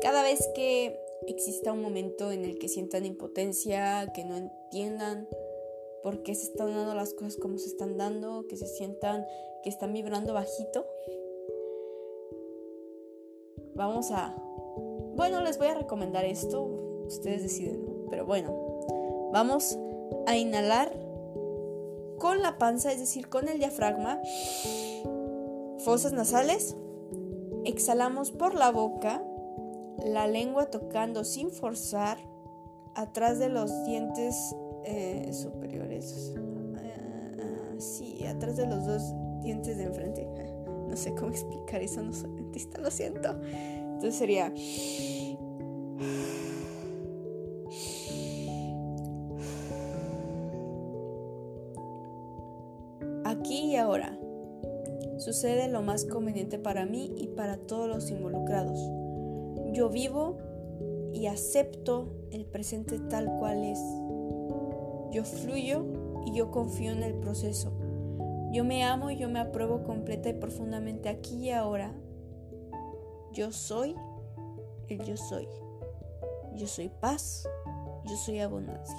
Cada vez que exista un momento en el que sientan impotencia, que no entiendan por qué se están dando las cosas como se están dando, que se sientan que están vibrando bajito, vamos a... Bueno, les voy a recomendar esto, ustedes deciden, pero bueno, vamos a inhalar con la panza, es decir, con el diafragma, fosas nasales, exhalamos por la boca, la lengua tocando sin forzar, atrás de los dientes eh, superiores, uh, sí, atrás de los dos dientes de enfrente. No sé cómo explicar eso, no soy dentista, lo siento. Entonces sería... Aquí y ahora. Sucede lo más conveniente para mí y para todos los involucrados. Yo vivo y acepto el presente tal cual es. Yo fluyo y yo confío en el proceso. Yo me amo y yo me apruebo completa y profundamente aquí y ahora. Yo soy el yo soy. Yo soy paz. Yo soy abundancia.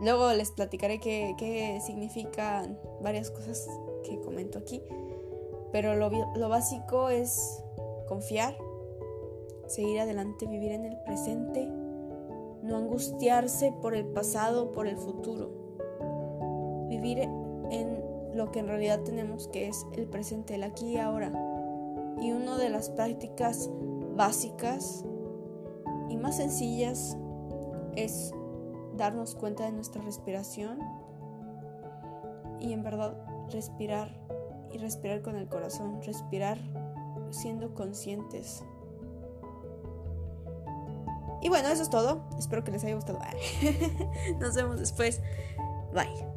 Luego les platicaré qué, significan varias cosas que comento aquí. Pero lo, lo básico es confiar, seguir adelante, vivir en el presente, no angustiarse por el pasado, por el futuro. Vivir en lo que en realidad tenemos que es el presente, el aquí y ahora. Y una de las prácticas básicas y más sencillas es darnos cuenta de nuestra respiración y en verdad respirar y respirar con el corazón, respirar siendo conscientes. Y bueno, eso es todo. Espero que les haya gustado. Nos vemos después. Bye.